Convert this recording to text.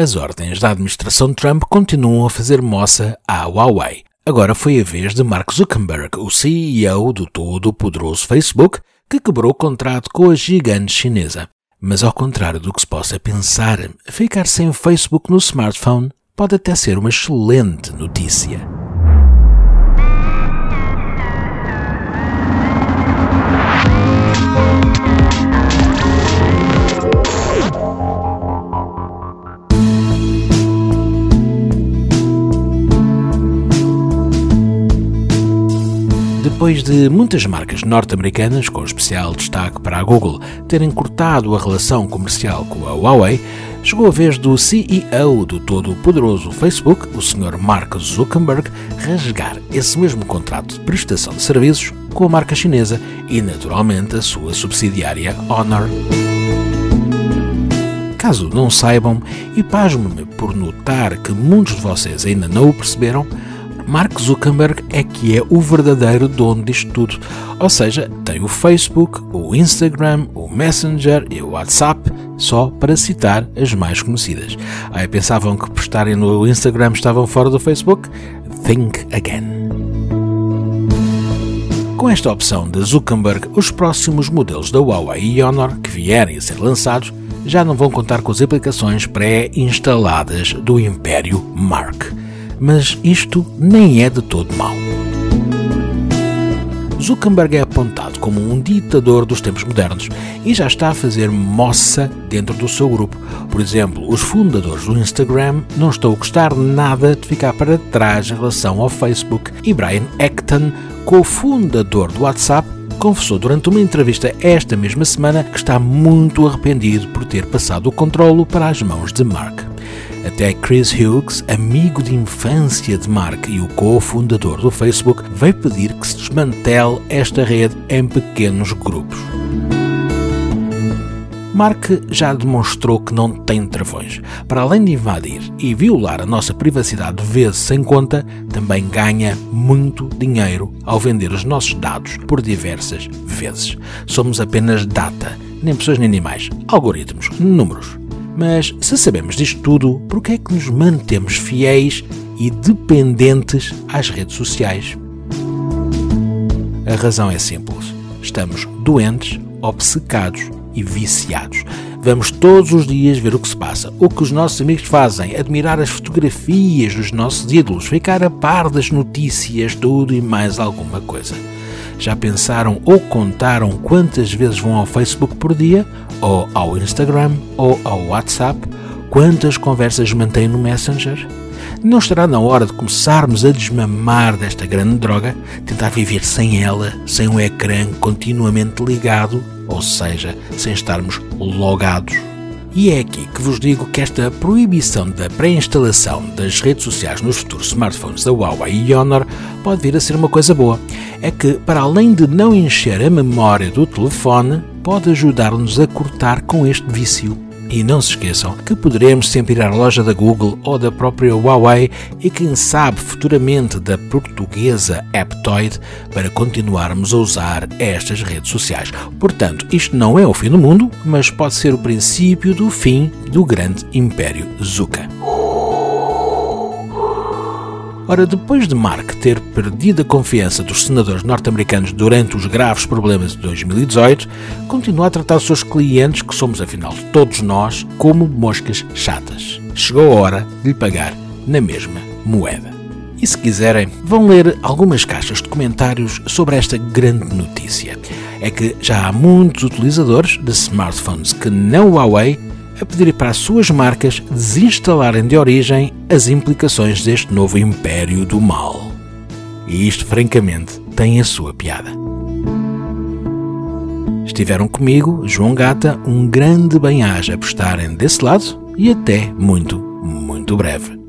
As ordens da administração Trump continuam a fazer moça à Huawei. Agora foi a vez de Mark Zuckerberg, o CEO do todo-poderoso Facebook, que quebrou o contrato com a gigante chinesa. Mas ao contrário do que se possa pensar, ficar sem Facebook no smartphone pode até ser uma excelente notícia. Depois de muitas marcas norte-americanas, com especial destaque para a Google, terem cortado a relação comercial com a Huawei, chegou a vez do CEO do todo-poderoso Facebook, o Sr. Mark Zuckerberg, rasgar esse mesmo contrato de prestação de serviços com a marca chinesa e, naturalmente, a sua subsidiária Honor. Caso não saibam, e pasmo-me por notar que muitos de vocês ainda não o perceberam, Mark Zuckerberg é que é o verdadeiro dono disto tudo. Ou seja, tem o Facebook, o Instagram, o Messenger e o WhatsApp, só para citar as mais conhecidas. Aí pensavam que por estarem no Instagram estavam fora do Facebook? Think again. Com esta opção de Zuckerberg, os próximos modelos da Huawei e Honor que vierem a ser lançados já não vão contar com as aplicações pré-instaladas do Império Mark mas isto nem é de todo mau. Zuckerberg é apontado como um ditador dos tempos modernos e já está a fazer moça dentro do seu grupo. Por exemplo, os fundadores do Instagram não estão a gostar nada de ficar para trás em relação ao Facebook e Brian Acton, cofundador do WhatsApp, confessou durante uma entrevista esta mesma semana que está muito arrependido por ter passado o controlo para as mãos de Mark. Até Chris Hughes, amigo de infância de Mark e o cofundador do Facebook, veio pedir que se desmantele esta rede em pequenos grupos. Mark já demonstrou que não tem travões. Para além de invadir e violar a nossa privacidade vezes sem conta, também ganha muito dinheiro ao vender os nossos dados por diversas vezes. Somos apenas data, nem pessoas nem animais, algoritmos, números. Mas se sabemos disto tudo, por que é que nos mantemos fiéis e dependentes às redes sociais? A razão é simples. Estamos doentes, obcecados e viciados. Vamos todos os dias ver o que se passa, o que os nossos amigos fazem, admirar as fotografias dos nossos ídolos, ficar a par das notícias, tudo e mais alguma coisa. Já pensaram ou contaram quantas vezes vão ao Facebook por dia, ou ao Instagram, ou ao WhatsApp? Quantas conversas mantêm no Messenger? Não estará na hora de começarmos a desmamar desta grande droga, tentar viver sem ela, sem um ecrã continuamente ligado, ou seja, sem estarmos logados? E é aqui que vos digo que esta proibição da pré-instalação das redes sociais nos futuros smartphones da Huawei e Honor pode vir a ser uma coisa boa. É que, para além de não encher a memória do telefone, pode ajudar-nos a cortar com este vício. E não se esqueçam que poderemos sempre ir à loja da Google ou da própria Huawei e quem sabe futuramente da portuguesa Aptoid para continuarmos a usar estas redes sociais. Portanto, isto não é o fim do mundo, mas pode ser o princípio do fim do grande império Zuka. Ora, depois de Mark ter perdido a confiança dos senadores norte-americanos durante os graves problemas de 2018, continua a tratar os seus clientes, que somos afinal todos nós, como moscas chatas. Chegou a hora de lhe pagar na mesma moeda. E se quiserem, vão ler algumas caixas de comentários sobre esta grande notícia. É que já há muitos utilizadores de smartphones que não Huawei a pedir para as suas marcas desinstalarem de origem as implicações deste novo império do mal. E isto, francamente, tem a sua piada. Estiveram comigo, João Gata, um grande bem-aja por estarem desse lado e até muito, muito breve.